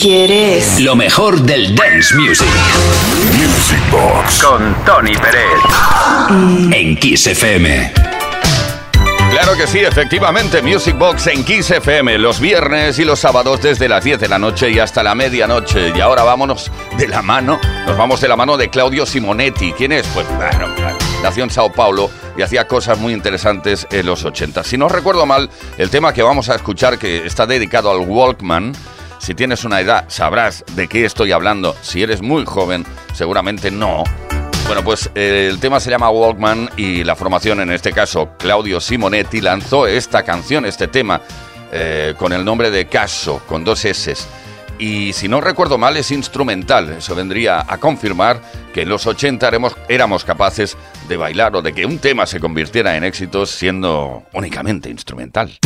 ¿Quieres? Lo mejor del dance music. Music Box con Tony Pérez. En Kiss FM. Claro que sí, efectivamente, Music Box en Kiss FM, los viernes y los sábados desde las 10 de la noche y hasta la medianoche. Y ahora vámonos de la mano, nos vamos de la mano de Claudio Simonetti. ¿Quién es? Pues bueno, nació en Sao Paulo y hacía cosas muy interesantes en los 80. Si no recuerdo mal, el tema que vamos a escuchar, que está dedicado al Walkman, si tienes una edad, sabrás de qué estoy hablando. Si eres muy joven, seguramente no. Bueno, pues eh, el tema se llama Walkman y la formación, en este caso Claudio Simonetti, lanzó esta canción, este tema, eh, con el nombre de Caso, con dos S. Y si no recuerdo mal, es instrumental. Eso vendría a confirmar que en los 80 éramos, éramos capaces de bailar o de que un tema se convirtiera en éxito siendo únicamente instrumental.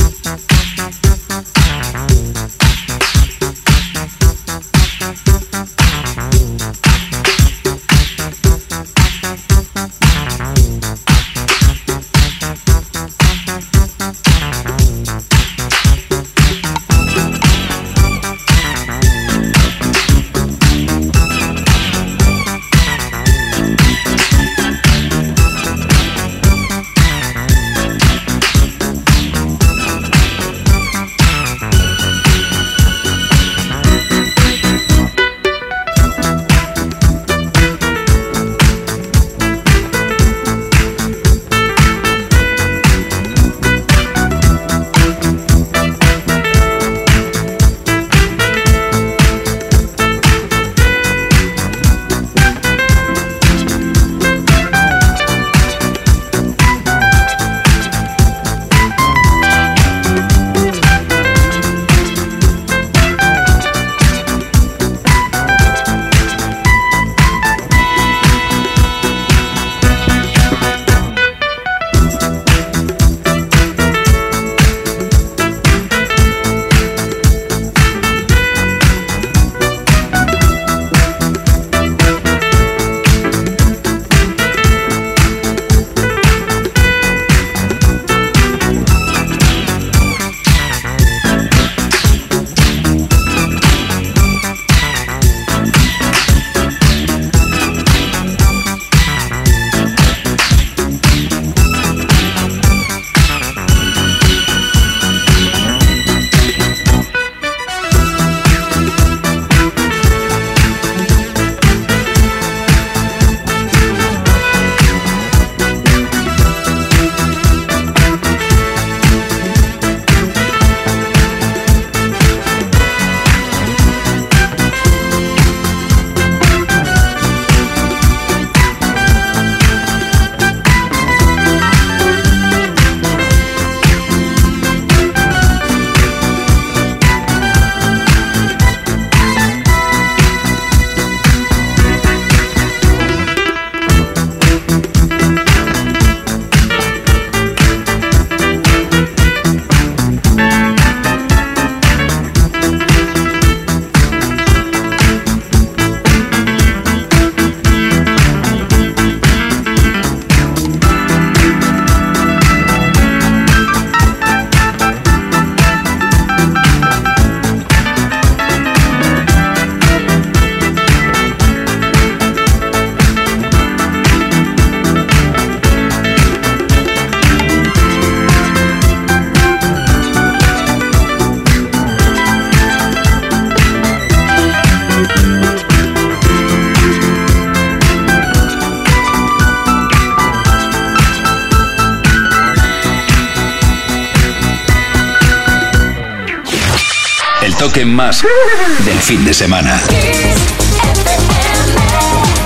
Fin de semana.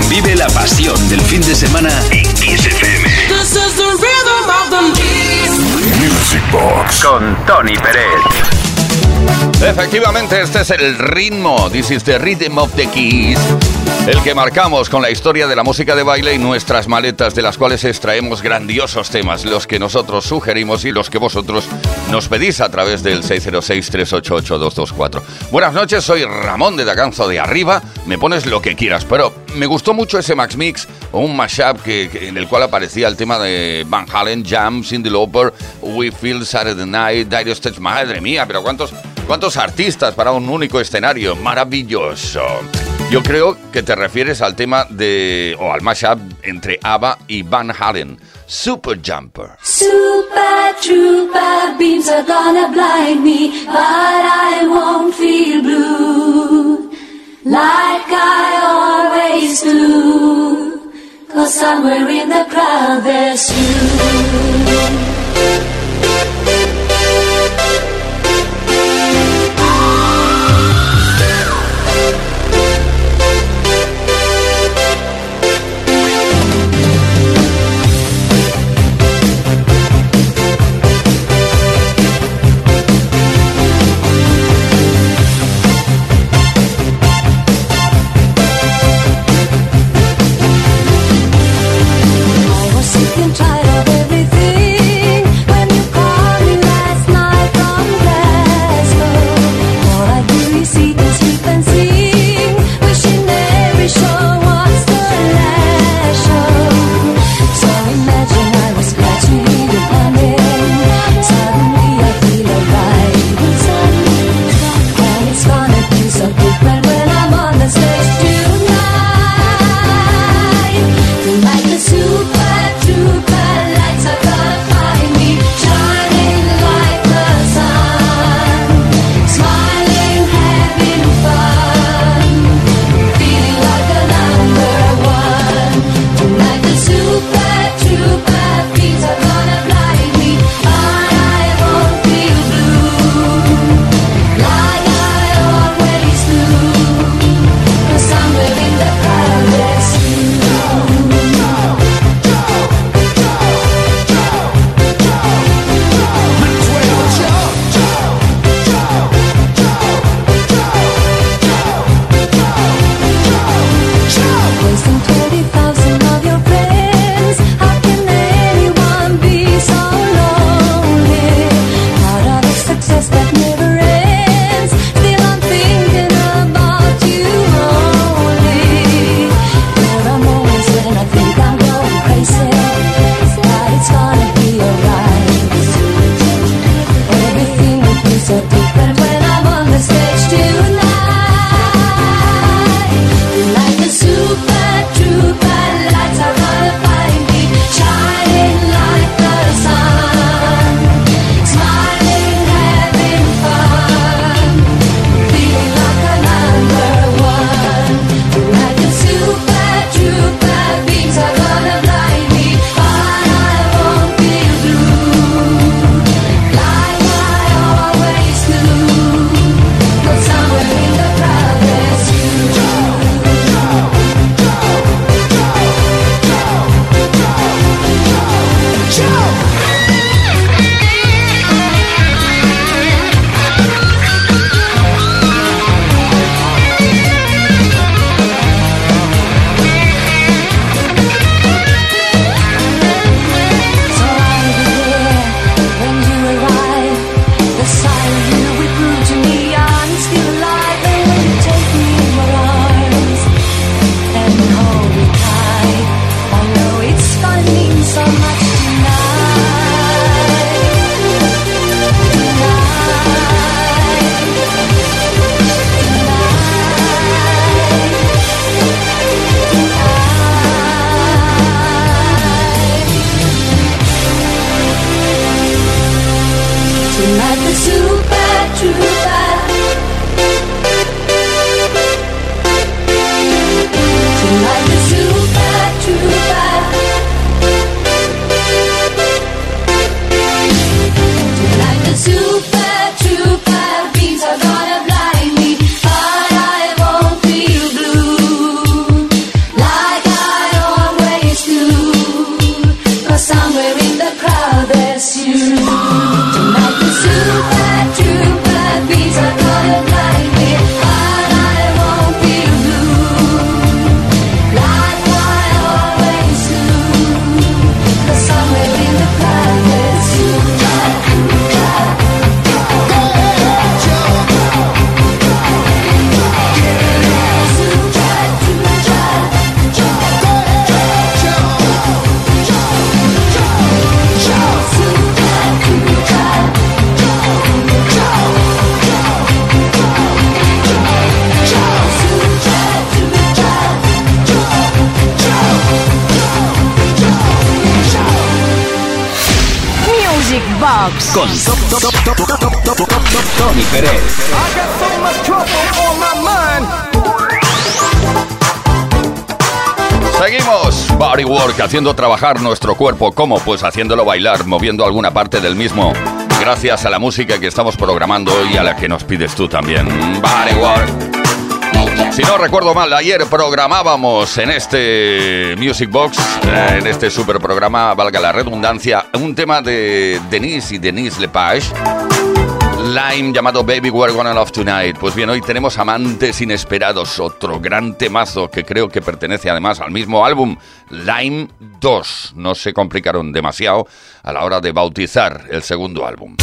Vive la pasión del fin de semana en Kiss FM. Music Box con Tony Pérez. Efectivamente, este es el ritmo. This is the rhythm of the keys el que marcamos con la historia de la música de baile y nuestras maletas de las cuales extraemos grandiosos temas, los que nosotros sugerimos y los que vosotros nos pedís a través del 606-388-224. Buenas noches, soy Ramón de Daganzo de Arriba, me pones lo que quieras, pero me gustó mucho ese Max Mix o un mashup que, en el cual aparecía el tema de Van Halen, Jam, Cindy Lauper, We Feel Saturday Night, Dire Straits, madre mía, pero cuántos ¿Cuántos artistas para un único escenario? Maravilloso. Yo creo que te refieres al tema de, o al mashup entre ABBA y Van Halen. Super Jumper. Super trooper beams are gonna blind me, but I won't feel blue like I always do. Cause somewhere in the crowd there's you. Con Tony Pérez. Seguimos Body Work haciendo trabajar nuestro cuerpo. ¿Cómo? Pues haciéndolo bailar, moviendo alguna parte del mismo. Gracias a la música que estamos programando y a la que nos pides tú también. Body Work. Si no recuerdo mal, ayer programábamos en este Music Box, eh, en este super programa, valga la redundancia, un tema de Denise y Denise Lepage. Lime llamado Baby We're Gonna Love Tonight. Pues bien, hoy tenemos Amantes Inesperados, otro gran temazo que creo que pertenece además al mismo álbum, Lime 2. No se complicaron demasiado a la hora de bautizar el segundo álbum.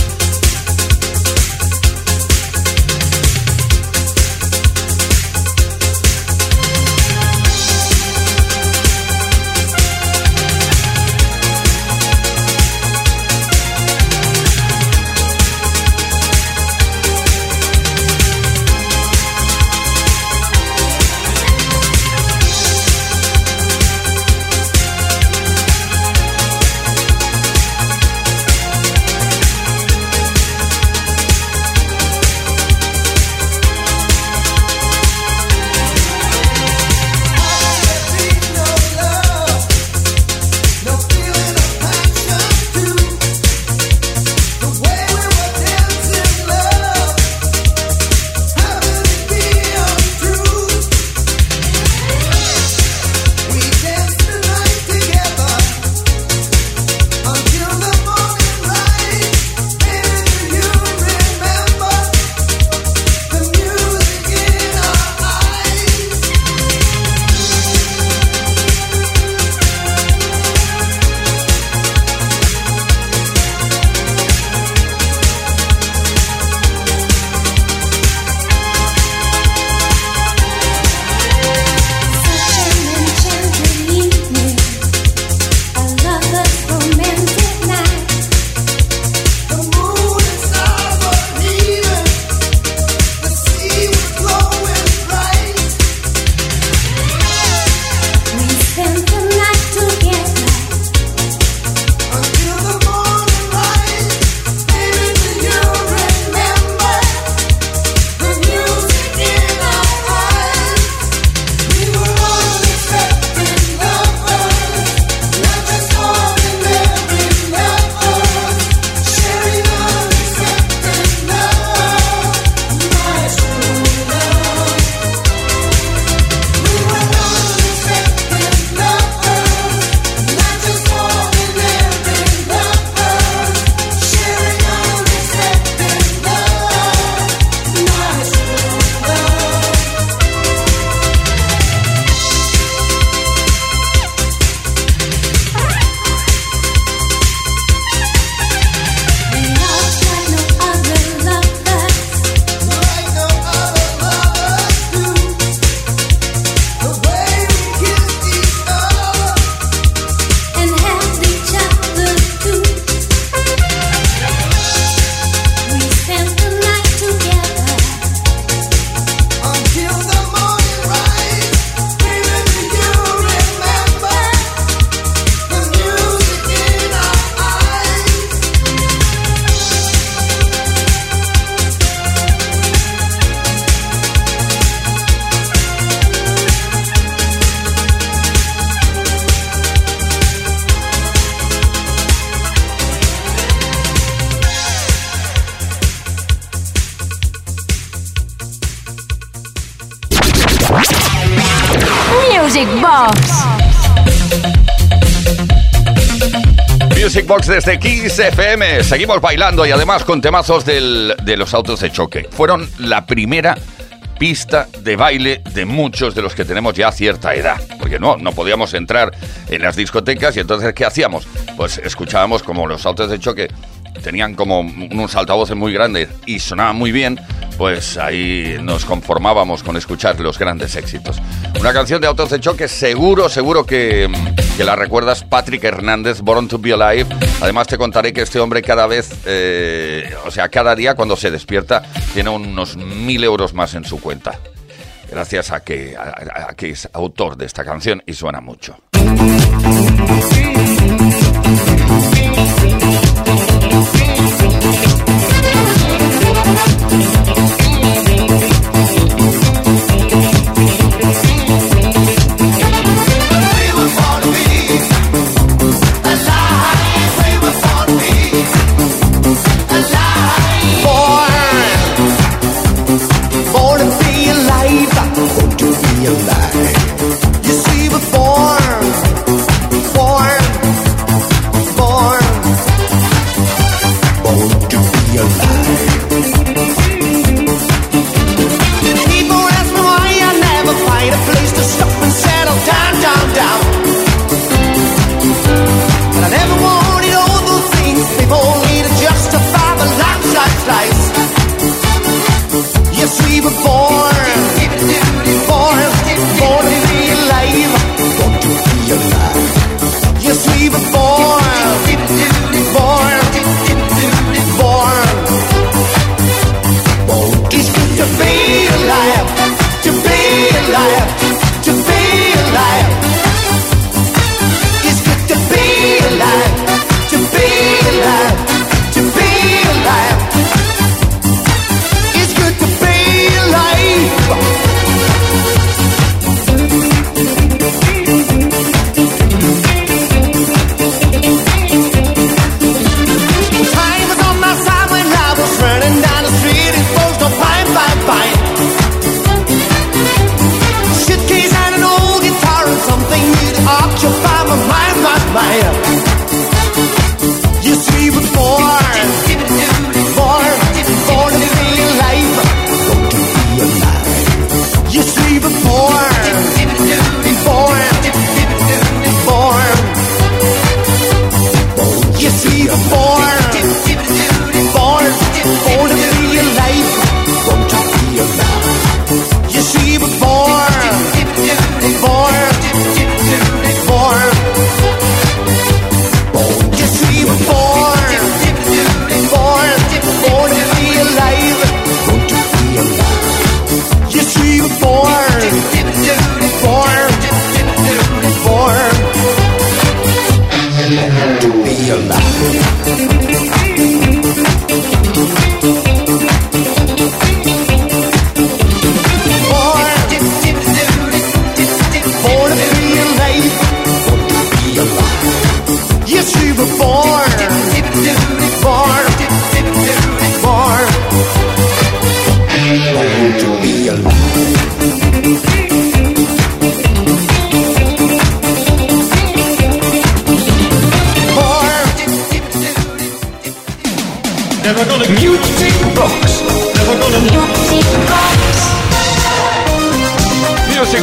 Box desde Kiss FM. Seguimos bailando y además con temazos de los autos de choque. Fueron la primera pista de baile de muchos de los que tenemos ya cierta edad. Porque no, no podíamos entrar en las discotecas y entonces ¿qué hacíamos? Pues escuchábamos como los autos de choque tenían como unos altavoces muy grandes y sonaban muy bien, pues ahí nos conformábamos con escuchar los grandes éxitos. Una canción de autos de choque, seguro, seguro que, que la recuerdas, Patrick Hernández, Born to Be Alive. Además te contaré que este hombre cada vez, eh, o sea, cada día cuando se despierta, tiene unos mil euros más en su cuenta. Gracias a que, a que es autor de esta canción y suena mucho.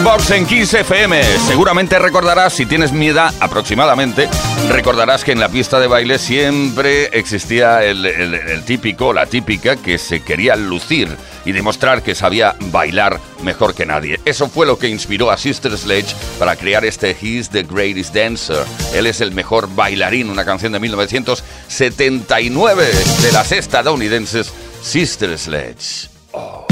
Music Box en Kiss FM. Seguramente recordarás, si tienes mi edad aproximadamente, recordarás que en la pista de baile siempre existía el, el típico, la típica, que se quería lucir y demostrar que sabía bailar mejor que nadie. Eso fue lo que inspiró a Sister Sledge para crear este He's the Greatest Dancer. Él es el mejor bailarín, una canción de 1979 de las estadounidenses Sister Sledge. Oh.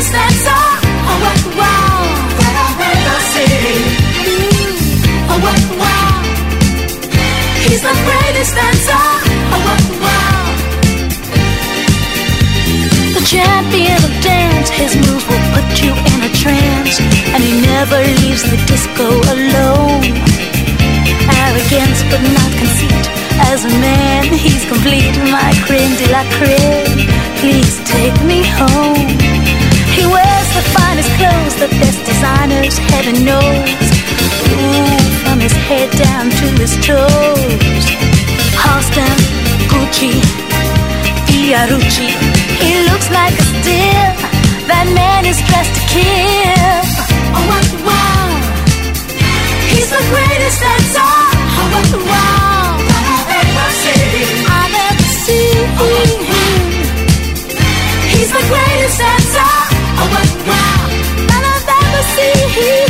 the greatest dancer. Oh what wow! That I've ever seen. Oh what wow! He's the greatest dancer. Oh what wow! The champion of dance, his moves will put you in a trance, and he never leaves the disco alone. Arrogance, but not conceit as a man, he's complete, my creme de la creme. Please take me home. He wears the finest clothes, the best designers, heaven knows. Ooh, from his head down to his toes. Halston, Gucci, Fiorucci. He looks like a steal. That man is dressed to kill. Oh, what wow! He's the greatest dancer. Oh, what wow! I've ever seen. He's the greatest dancer. Oh vou God, nada dá pra se.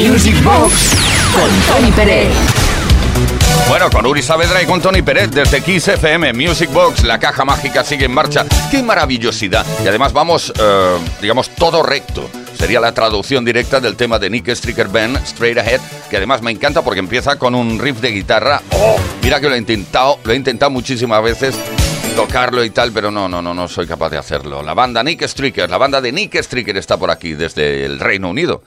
Music Box con Tony Pérez. Bueno, con Uri Saavedra y con Tony Pérez desde Kiss FM, Music Box, la caja mágica sigue en marcha. ¡Qué maravillosidad! Y además vamos, eh, digamos, todo recto. Sería la traducción directa del tema de Nick Stricker Band, Straight Ahead, que además me encanta porque empieza con un riff de guitarra. ¡Oh! Mira que lo he intentado, lo he intentado muchísimas veces tocarlo y tal, pero no, no, no, no soy capaz de hacerlo. La banda Nick Stricker, la banda de Nick Stricker está por aquí desde el Reino Unido.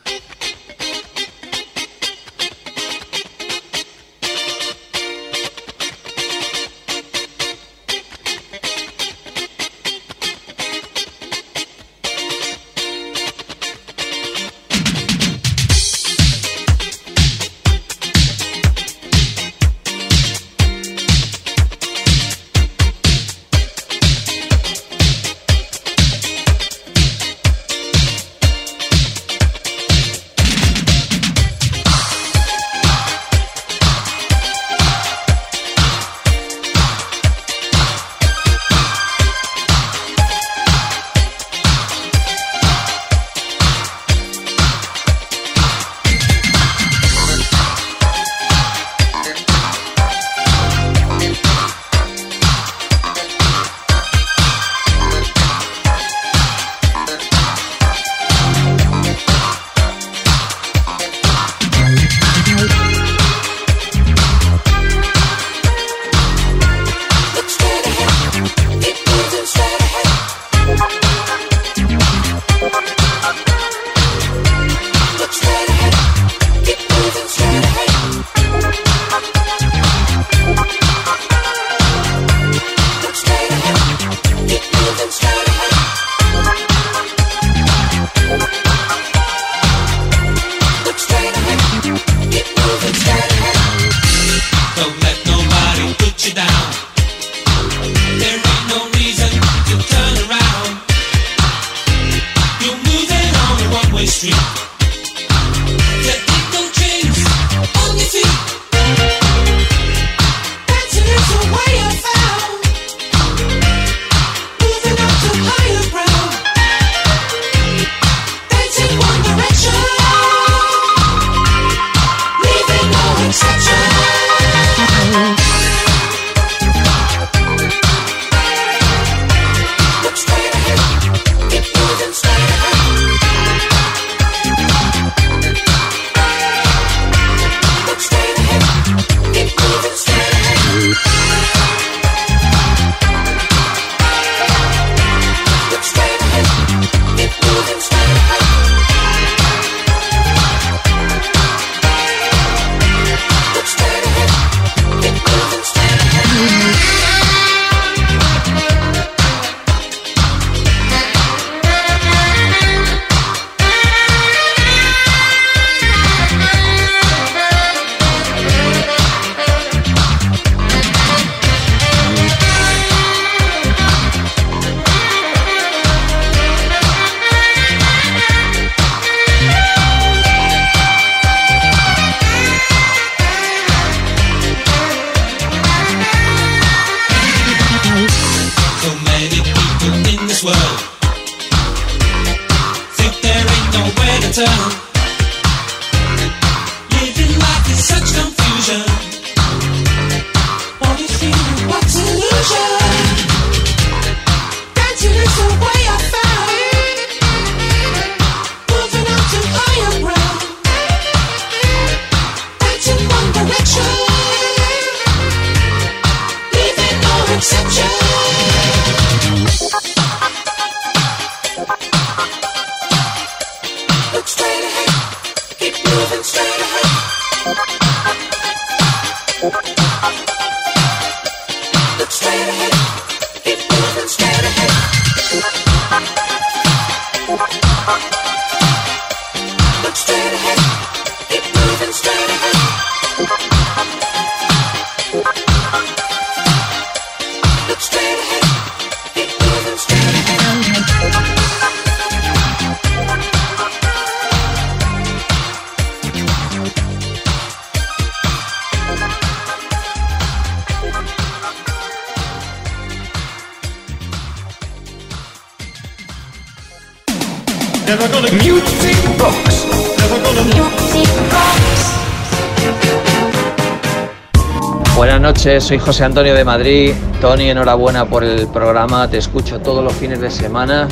Soy José Antonio de Madrid. Tony, enhorabuena por el programa, te escucho todos los fines de semana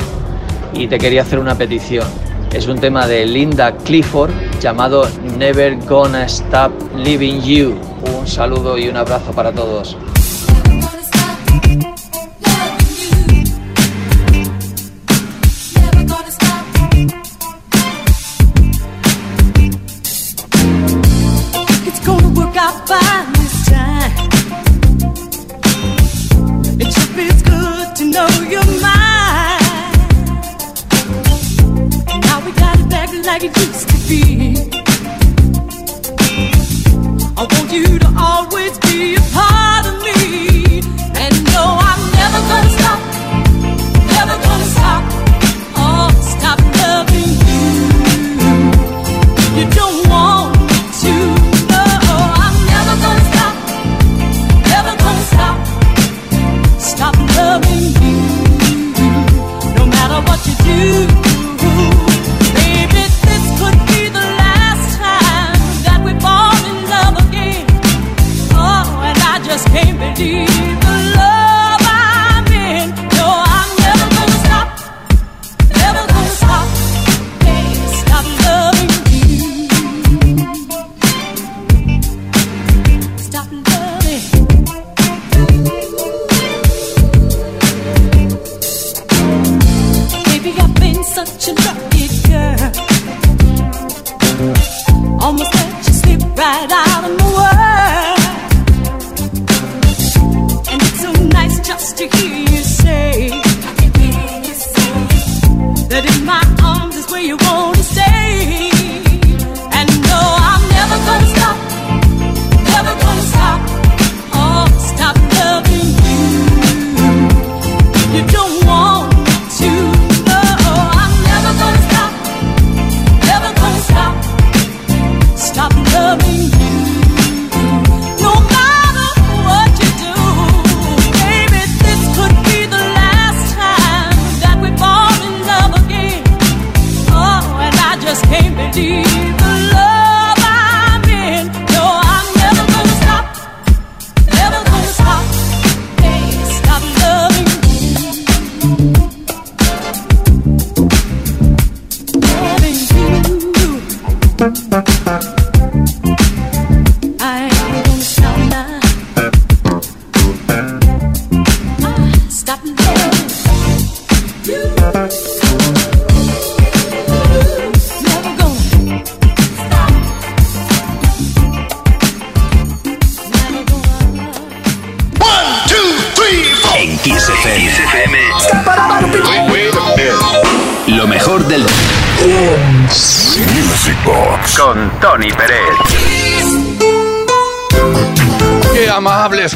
y te quería hacer una petición. Es un tema de Linda Clifford llamado Never Gonna Stop Living You. Un saludo y un abrazo para todos.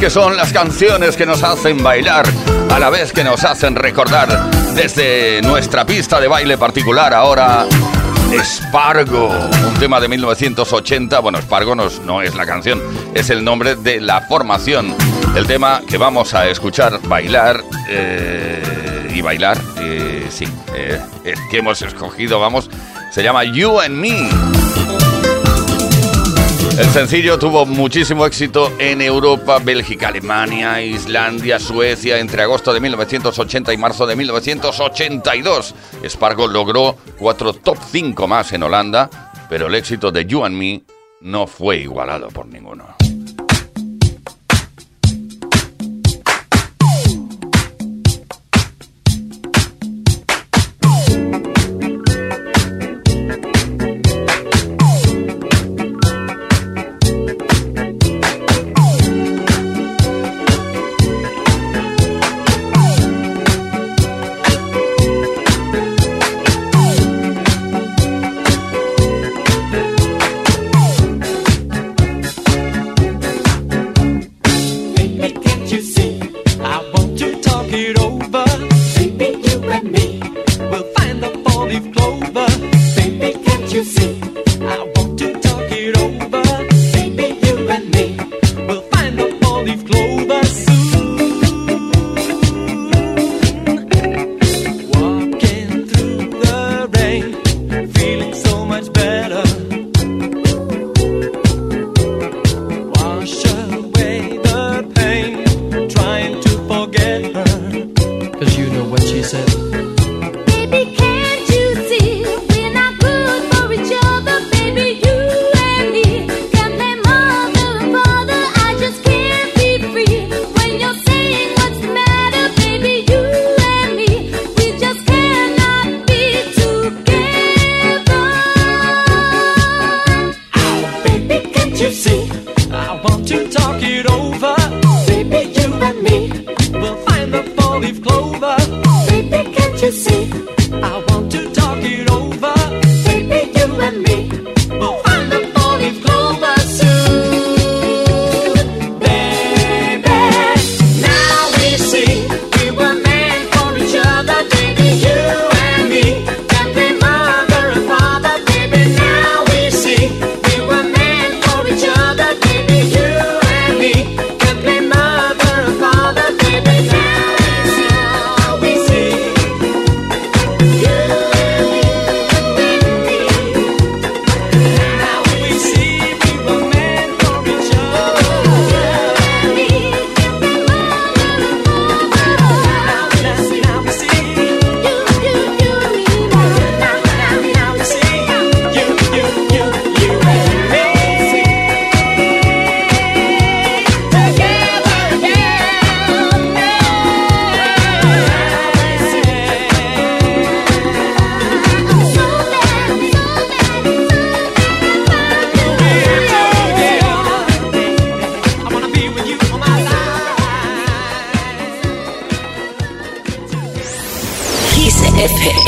Que son las canciones que nos hacen bailar, a la vez que nos hacen recordar desde nuestra pista de baile particular ahora. Spargo, un tema de 1980. Bueno, Spargo no, es la canción, es el nombre de la formación. El tema que vamos a escuchar bailar eh, y bailar, eh, sí, eh, que hemos escogido, vamos, se llama You and Me. El sencillo tuvo muchísimo éxito en Europa, Bélgica, Alemania, Islandia, Suecia entre agosto de 1980 y marzo de 1982. Spargo logró cuatro top 5 más en Holanda, pero el éxito de You and Me no fue igualado por ninguno.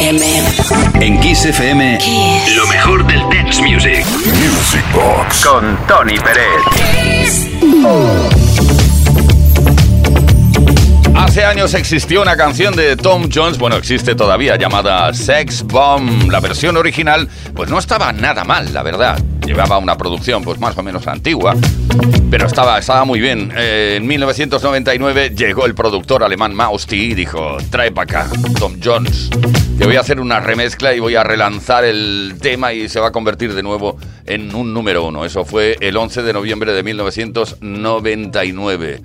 FM. En Kiss FM, lo mejor del dance music. Music Box. Con Tony Pérez. Hace años existió una canción de Tom Jones, bueno, existe todavía, llamada Sex Bomb. La versión original, pues no estaba nada mal, la verdad. Llevaba una producción, pues más o menos antigua, pero estaba, estaba muy bien. Eh, en 1999 llegó el productor alemán Mausti y dijo, trae para acá, Tom Jones. Te voy a hacer una remezcla y voy a relanzar el tema y se va a convertir de nuevo en un número uno. Eso fue el 11 de noviembre de 1999.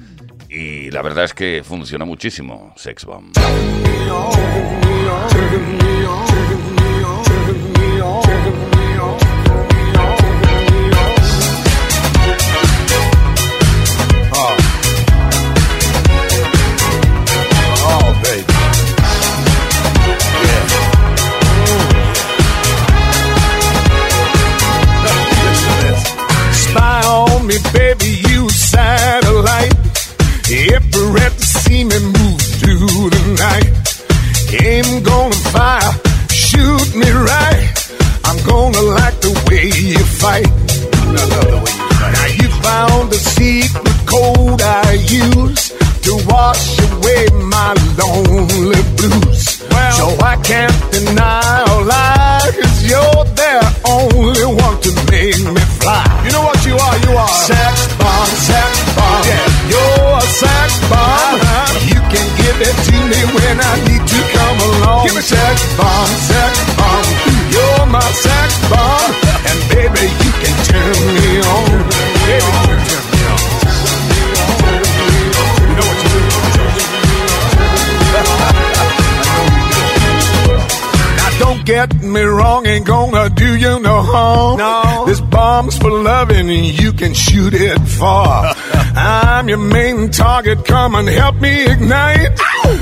Y la verdad es que funcionó muchísimo Sex Bomb. See me move through the night. Aim gonna fire, shoot me right. I'm gonna like the way you fight. I love the way you fight. Now you found the secret code I use to wash away my lonely sex bomb, sex bomb. You're my sex bomb, and baby you can turn me on. Baby, you can turn me on. You know what you do? Now don't get me wrong, ain't gonna do you no harm. No. This bomb's for loving and you can shoot it far. I'm your main target, come and help me ignite.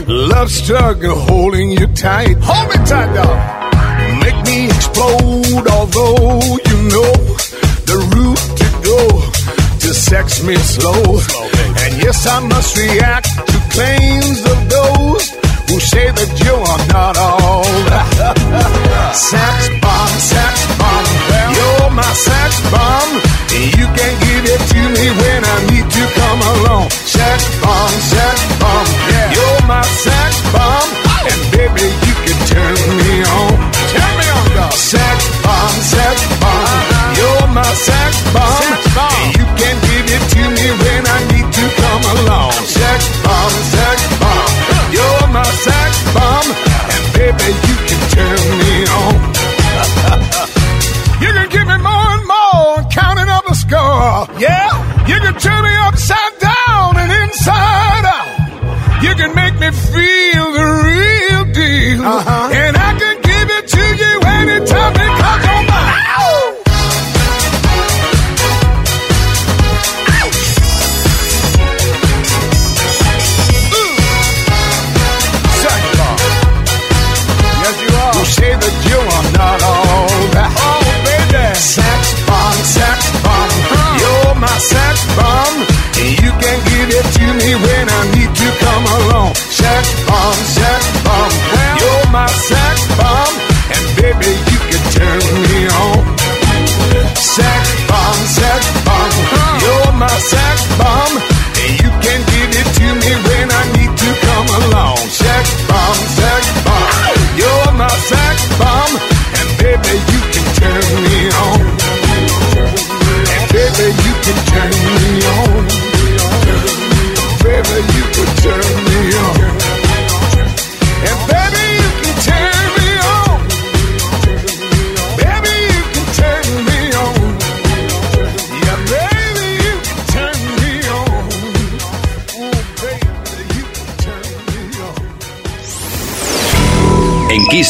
Love struggle holding you tight. Hold me tight, dog. Make me explode, although you know the route to go to sex me slow. And yes, I must react to claims of those who say that you are not all sex bomb, sex bomb. You're my sex bomb. You can give it to me when I need to come along. Sex bomb, sex bomb. My sex bomb. And baby, you can turn me on. Turn me on, dog. Sex bomb, sex bomb. You're my sex bomb. You can give it to me when I need to come along. Sex bomb, sex bomb. You're my sex bomb. And baby, you can turn me on. you can give me more and more, counting up the score. Yeah, you can turn me upside down and inside out. You can make me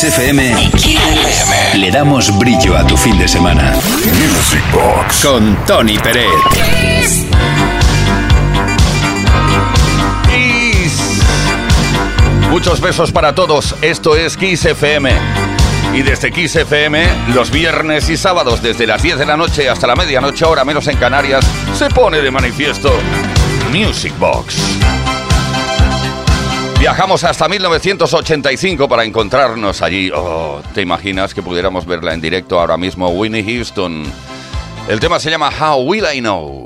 Kiss FM le damos brillo a tu fin de semana. Music Box. Con Tony Peret. Kiss. Muchos besos para todos. Esto es Kiss FM. Y desde Kiss FM, los viernes y sábados, desde las 10 de la noche hasta la medianoche, hora menos en Canarias, se pone de manifiesto Music Box. Viajamos hasta 1985 para encontrarnos allí. Oh, ¿te imaginas que pudiéramos verla en directo ahora mismo? Winnie Houston. El tema se llama How Will I Know?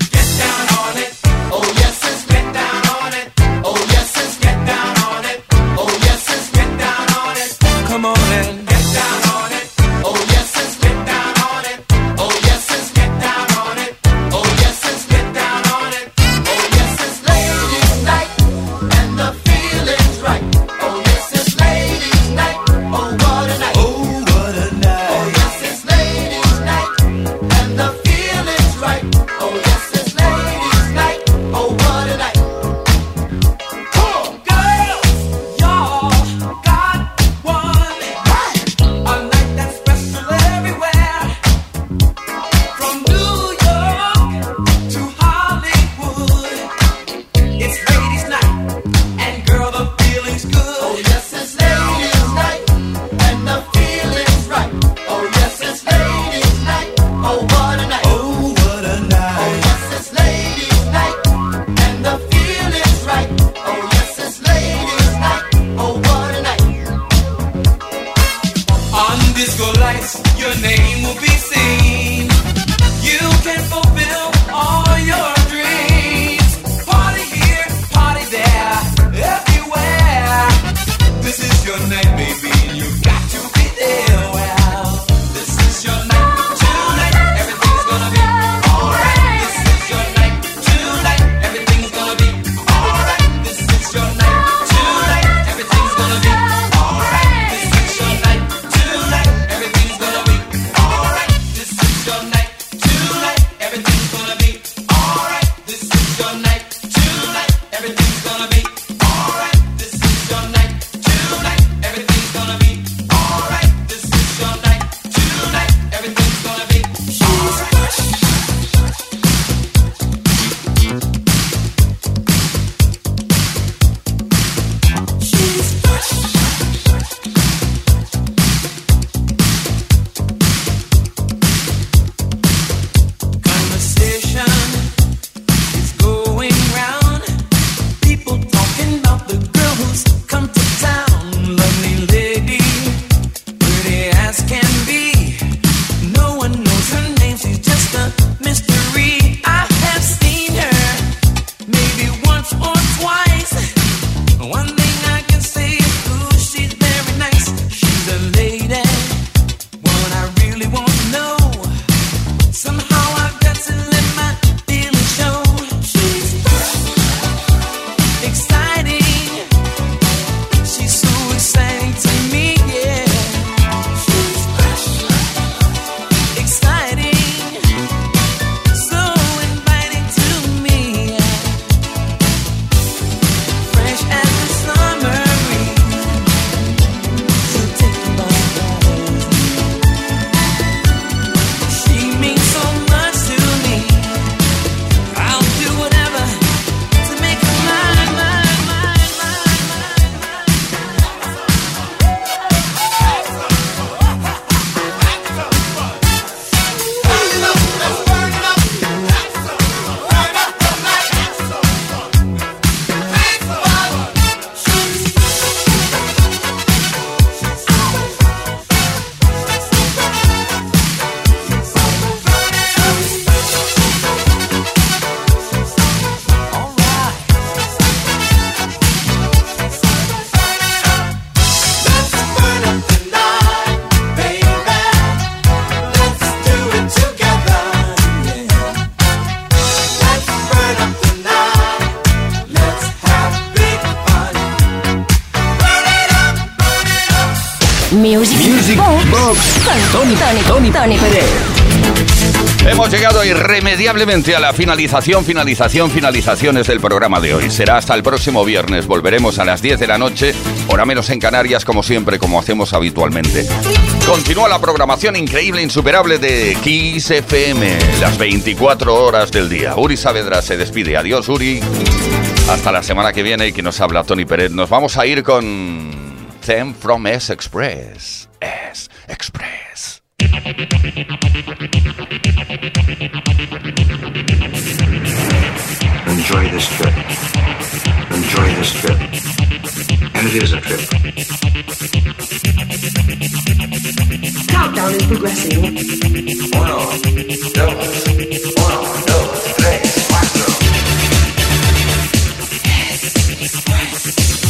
Irremediablemente a la finalización, finalización, finalizaciones del programa de hoy. Será hasta el próximo viernes. Volveremos a las 10 de la noche, hora menos en Canarias, como siempre, como hacemos habitualmente. Continúa la programación increíble, insuperable de Kiss FM, las 24 horas del día. Uri Saavedra se despide. Adiós, Uri. Hasta la semana que viene y que nos habla Tony Pérez. Nos vamos a ir con Them from S Express. S Express. Enjoy this trip. Enjoy this trip. And it is a trip. Countdown is progressing. Uno, dos, uno, dos, tres, cuatro. That